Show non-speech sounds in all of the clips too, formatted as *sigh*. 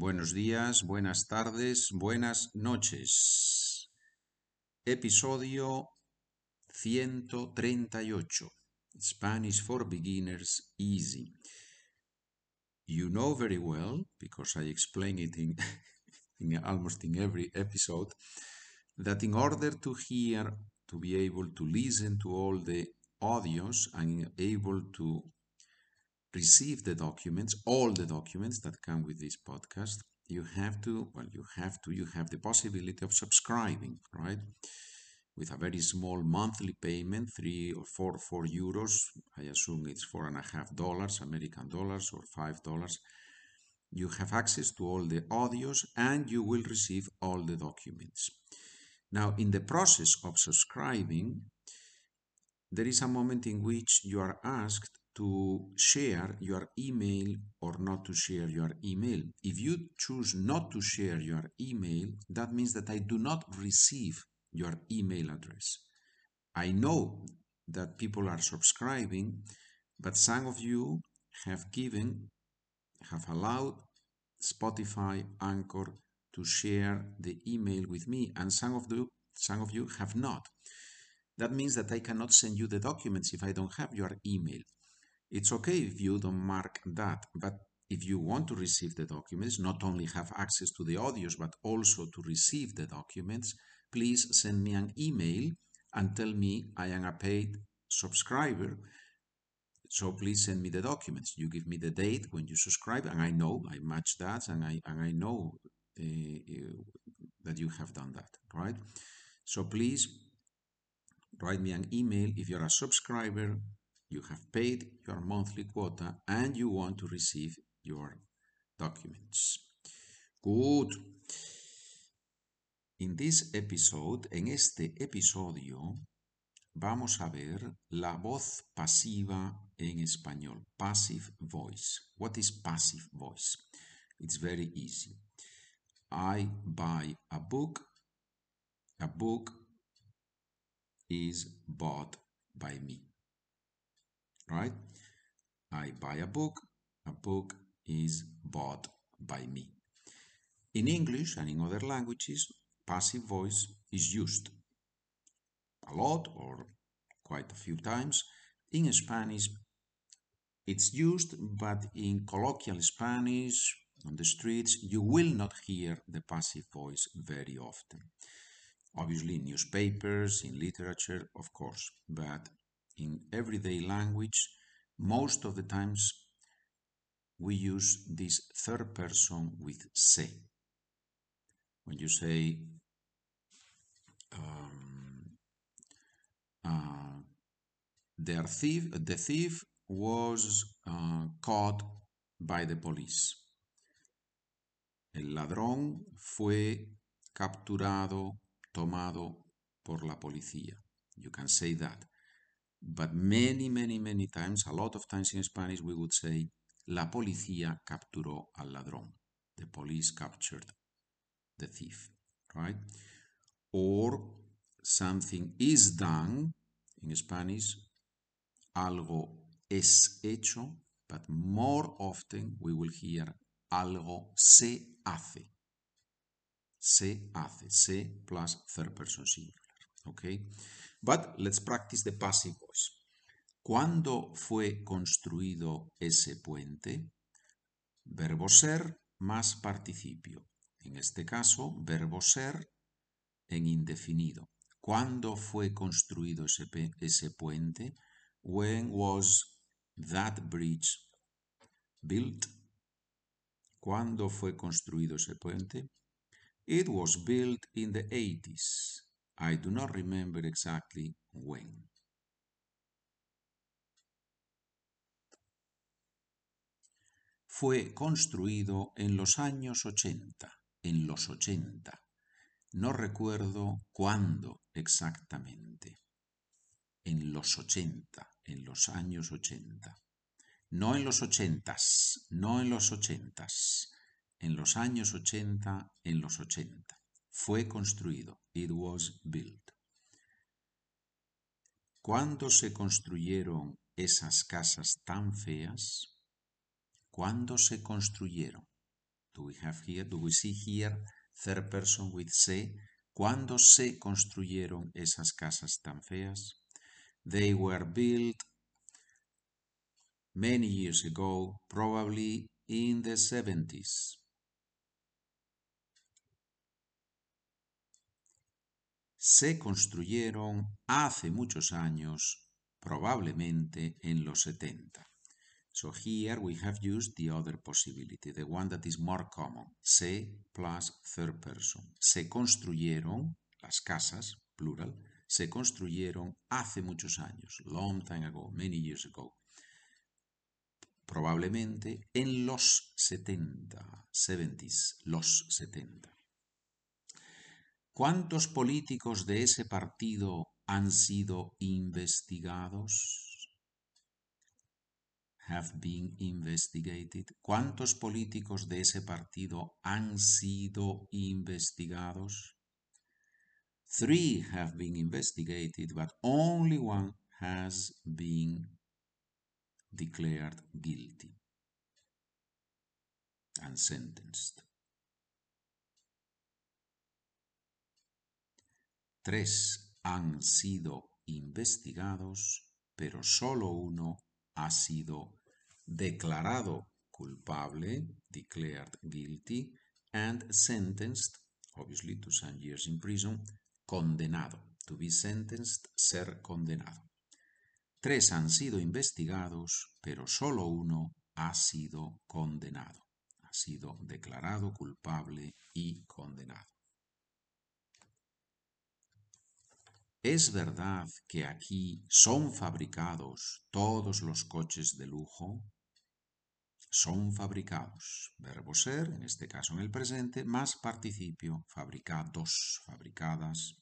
Buenos días, buenas tardes, buenas noches. Episodio 138. Spanish for Beginners Easy. You know very well, because I explain it in, *laughs* in almost in every episode, that in order to hear, to be able to listen to all the audios and able to receive the documents, all the documents that come with this podcast, you have to, well, you have to, you have the possibility of subscribing, right? With a very small monthly payment, three or four, four euros. I assume it's four and a half dollars, American dollars, or five dollars. You have access to all the audios and you will receive all the documents. Now, in the process of subscribing, there is a moment in which you are asked to share your email or not to share your email. If you choose not to share your email, that means that I do not receive your email address. I know that people are subscribing, but some of you have given, have allowed Spotify, Anchor to share the email with me, and some of the some of you have not. That means that I cannot send you the documents if I don't have your email. It's okay if you don't mark that, but if you want to receive the documents, not only have access to the audios, but also to receive the documents, please send me an email and tell me I am a paid subscriber. So please send me the documents. You give me the date when you subscribe, and I know I match that, and I and I know uh, that you have done that, right? So please write me an email if you're a subscriber you have paid your monthly quota and you want to receive your documents. Good. In this episode, en este episodio, vamos a ver la voz pasiva en español. Passive voice. What is passive voice? It's very easy. I buy a book. A book is bought by me right? I buy a book, a book is bought by me. In English and in other languages, passive voice is used a lot or quite a few times. In Spanish, it's used, but in colloquial Spanish, on the streets, you will not hear the passive voice very often. Obviously, in newspapers, in literature, of course, but in everyday language, most of the times we use this third person with se. When you say, um, uh, thief, the thief was uh, caught by the police. El ladrón fue capturado, tomado por la policía. You can say that. But many, many, many times, a lot of times in Spanish, we would say, la policía capturó al ladrón. The police captured the thief, right? Or something is done, in Spanish, algo es hecho, but more often we will hear algo se hace. Se hace, se plus third person singular, okay? But let's practice the passive voice. ¿Cuándo fue construido ese puente? Verbo ser más participio. En este caso, verbo ser en indefinido. ¿Cuándo fue construido ese, ese puente? When was that bridge built? ¿Cuándo fue construido ese puente? It was built in the 80s. I do not remember exactly when. Fue construido en los años 80, en los 80. No recuerdo cuándo exactamente. En los 80, en los años 80. No en los ochentas, no en los ochentas. En los años 80, en los 80. Fue construido. It was built. ¿Cuándo se construyeron esas casas tan feas? ¿Cuándo se construyeron? Do we have here, do we see here third person with se? ¿Cuándo se construyeron esas casas tan feas? They were built many years ago, probably in the 70s. Se construyeron hace muchos años, probablemente en los 70. So here we have used the other possibility, the one that is more common, se plus third person. Se construyeron, las casas, plural, se construyeron hace muchos años, long time ago, many years ago. Probablemente en los 70, 70s, los 70. ¿Cuántos políticos de ese partido han sido investigados? have been investigated. ¿Cuántos políticos de ese partido han sido investigados? Three have been investigated, but only one has been declared guilty and sentenced. Tres han sido investigados, pero solo uno ha sido declarado culpable, declared guilty, and sentenced, obviously to some years in prison, condenado, to be sentenced, ser condenado. Tres han sido investigados, pero solo uno ha sido condenado, ha sido declarado culpable y condenado. ¿Es verdad que aquí son fabricados todos los coches de lujo? Son fabricados. Verbo ser, en este caso en el presente, más participio, fabricados, fabricadas.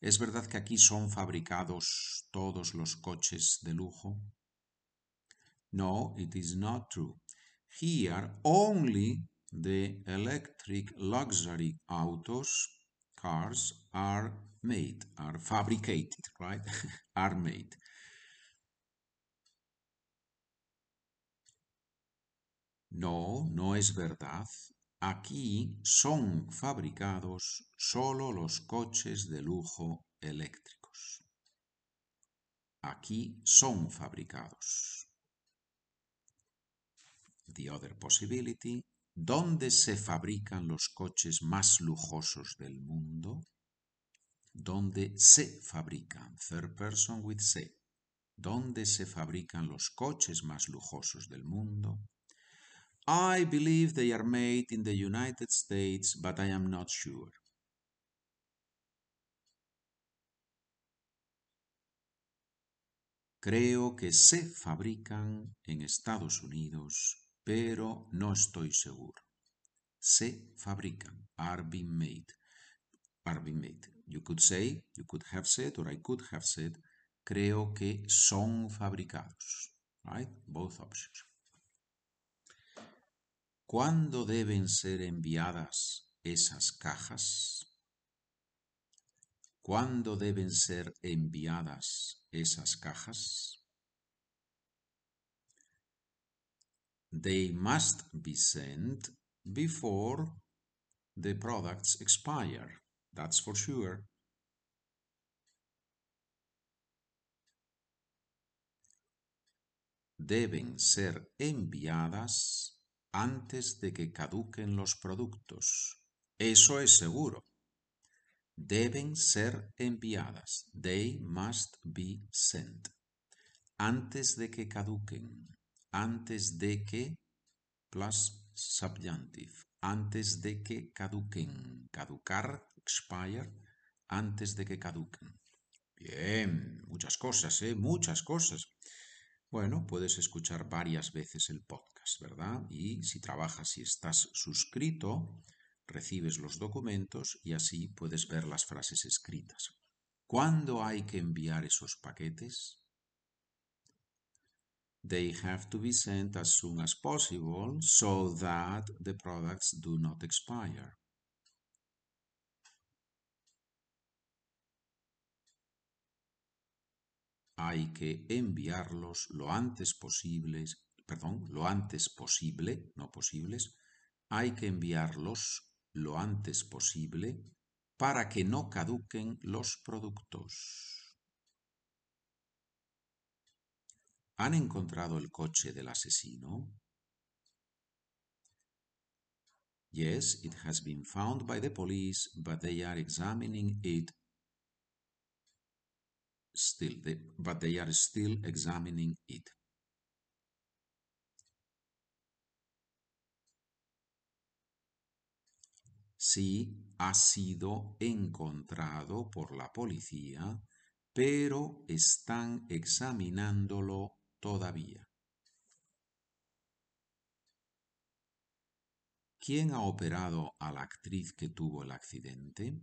¿Es verdad que aquí son fabricados todos los coches de lujo? No, it is not true. Here, only the electric luxury autos, cars, are made, are fabricated, right? *laughs* are made. No, no es verdad. Aquí son fabricados solo los coches de lujo eléctricos. Aquí son fabricados. The other possibility. ¿Dónde se fabrican los coches más lujosos del mundo? ¿Dónde se fabrican? Third person with se. ¿Dónde se fabrican los coches más lujosos del mundo? I believe they are made in the United States, but I am not sure. Creo que se fabrican en Estados Unidos, pero no estoy seguro. Se fabrican, are being made, are being made. You could say, you could have said, or I could have said, creo que son fabricados. Right? Both options. ¿Cuándo deben ser enviadas esas cajas? ¿Cuándo deben ser enviadas esas cajas? They must be sent before the products expire. That's for sure. Deben ser enviadas antes de que caduquen los productos. Eso es seguro. Deben ser enviadas. They must be sent. Antes de que caduquen. Antes de que plus subjunctive. Antes de que caduquen. Caducar, expire. Antes de que caduquen. Bien, muchas cosas, ¿eh? Muchas cosas. Bueno, puedes escuchar varias veces el podcast, ¿verdad? Y si trabajas y estás suscrito, recibes los documentos y así puedes ver las frases escritas. ¿Cuándo hay que enviar esos paquetes? They have to be sent as soon as possible so that the products do not expire. Hay que enviarlos lo antes posible, perdón, lo antes posible, no posibles, hay que enviarlos lo antes posible para que no caduquen los productos. ¿Han encontrado el coche del asesino? Yes, it has been found by the police, but they are examining it still, but they are still examining it. Sí, ha sido encontrado por la policía, pero están examinándolo todavía. ¿Quién ha operado a la actriz que tuvo el accidente?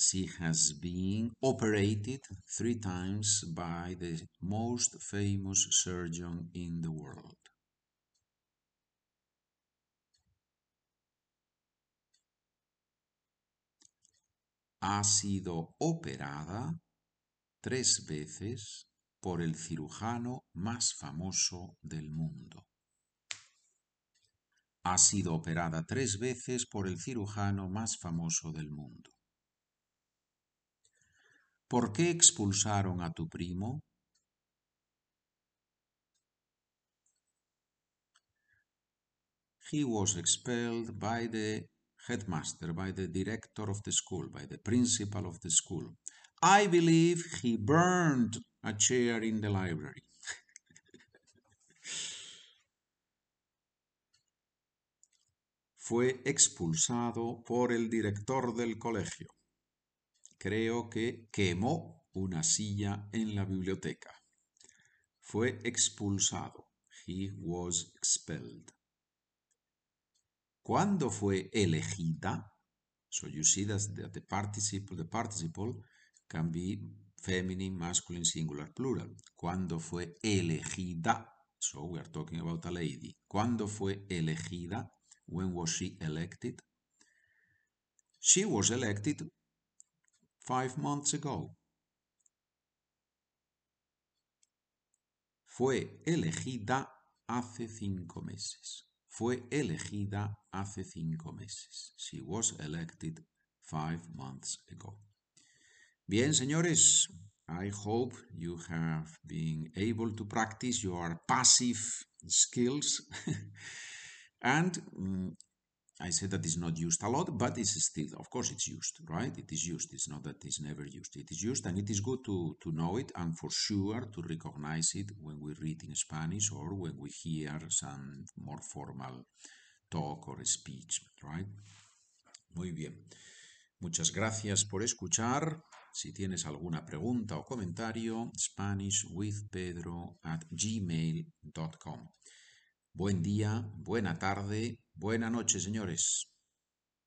She has been operated three times by the most famous surgeon in the world. Ha sido operada tres veces por el cirujano más famoso del mundo. Ha sido operada tres veces por el cirujano más famoso del mundo. ¿Por qué expulsaron a tu primo? He was expelled by the headmaster, by the director of the school, by the principal of the school. I believe he burned a chair in the library. *laughs* Fue expulsado por el director del colegio. Creo que quemó una silla en la biblioteca. Fue expulsado. He was expelled. ¿Cuándo fue elegida? So you see that the participle, the participle can be feminine, masculine, singular, plural. ¿Cuándo fue elegida? So we are talking about a lady. ¿Cuándo fue elegida? When was she elected? She was elected five months ago. Fue elegida hace cinco meses. Fue elegida hace cinco meses. She was elected five months ago. Bien, señores, I hope you have been able to practice your passive skills. *laughs* and um, I said that it's not used a lot, but it's still, of course, it's used, right? It is used. It's not that it's never used. It is used, and it is good to, to know it and for sure to recognize it when we read in Spanish or when we hear some more formal talk or speech, right? Muy bien. Muchas gracias por escuchar. Si tienes alguna pregunta o comentario, SpanishWithPedro at gmail.com. Buen día, buena tarde, buena noche, señores.